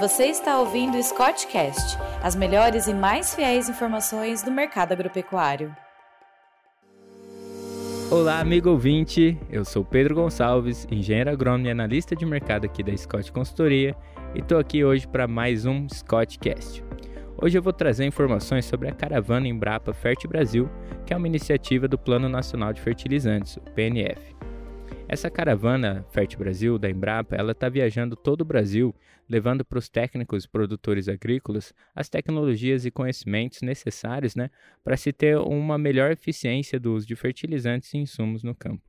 Você está ouvindo o Scottcast, as melhores e mais fiéis informações do mercado agropecuário. Olá, amigo ouvinte. Eu sou Pedro Gonçalves, engenheiro agrônomo e analista de mercado aqui da Scott Consultoria, e estou aqui hoje para mais um Scottcast. Hoje eu vou trazer informações sobre a caravana Embrapa Fert Brasil, que é uma iniciativa do Plano Nacional de Fertilizantes, o PNF. Essa caravana Fert Brasil da Embrapa, ela está viajando todo o Brasil, levando para os técnicos e produtores agrícolas as tecnologias e conhecimentos necessários, né, para se ter uma melhor eficiência do uso de fertilizantes e insumos no campo.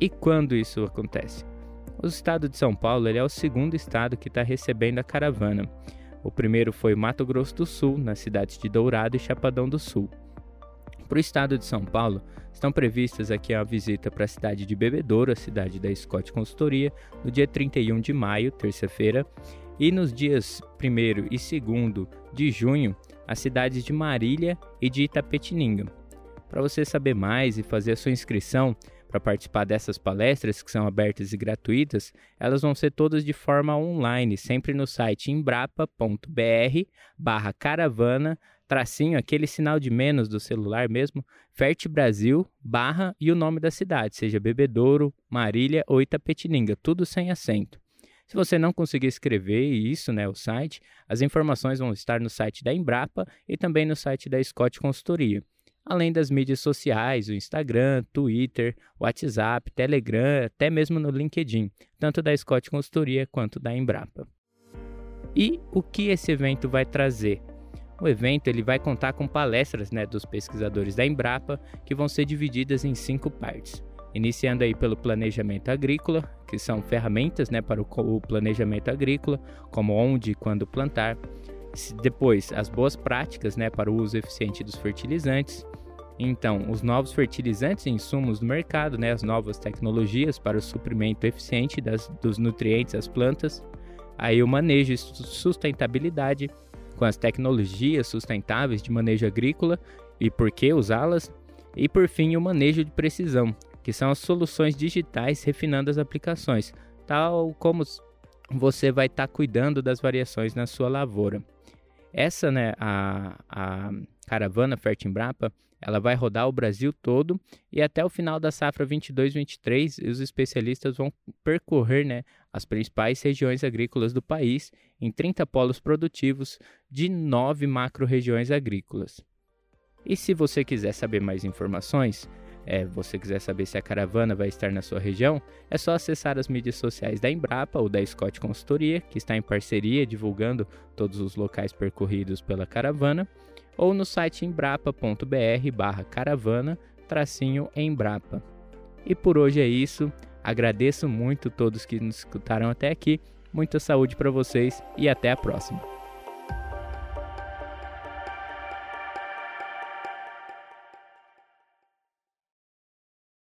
E quando isso acontece? O estado de São Paulo é o segundo estado que está recebendo a caravana. O primeiro foi Mato Grosso do Sul, nas cidades de Dourado e Chapadão do Sul. Para o estado de São Paulo, estão previstas aqui a visita para a cidade de Bebedouro, a cidade da Scott Consultoria, no dia 31 de maio, terça-feira, e nos dias 1 e 2 de junho, as cidades de Marília e de Itapetininga. Para você saber mais e fazer a sua inscrição para participar dessas palestras que são abertas e gratuitas, elas vão ser todas de forma online, sempre no site embrapa.br/caravana tracinho, aquele sinal de menos do celular mesmo, Fert Brasil, barra e o nome da cidade, seja Bebedouro, Marília ou Itapetininga, tudo sem acento. Se você não conseguir escrever isso, né, o site, as informações vão estar no site da Embrapa e também no site da Scott Consultoria. Além das mídias sociais, o Instagram, Twitter, WhatsApp, Telegram, até mesmo no LinkedIn, tanto da Scott Consultoria quanto da Embrapa. E o que esse evento vai trazer? O evento ele vai contar com palestras né, dos pesquisadores da Embrapa, que vão ser divididas em cinco partes. Iniciando aí pelo planejamento agrícola, que são ferramentas né, para o planejamento agrícola, como onde e quando plantar. Depois, as boas práticas né, para o uso eficiente dos fertilizantes. Então, os novos fertilizantes e insumos do mercado, né, as novas tecnologias para o suprimento eficiente das, dos nutrientes às plantas. Aí o manejo e sustentabilidade com as tecnologias sustentáveis de manejo agrícola e por que usá-las, e por fim o manejo de precisão, que são as soluções digitais refinando as aplicações, tal como você vai estar tá cuidando das variações na sua lavoura. Essa, né, a, a caravana Fertimbrapa, ela vai rodar o Brasil todo e até o final da safra 22-23 os especialistas vão percorrer né, as principais regiões agrícolas do país em 30 polos produtivos de nove macro-regiões agrícolas. E se você quiser saber mais informações, é, você quiser saber se a caravana vai estar na sua região, é só acessar as mídias sociais da Embrapa ou da Scott Consultoria, que está em parceria divulgando todos os locais percorridos pela caravana, ou no site embrapa.br barra caravana tracinho Embrapa. E por hoje é isso, agradeço muito todos que nos escutaram até aqui, muita saúde para vocês e até a próxima.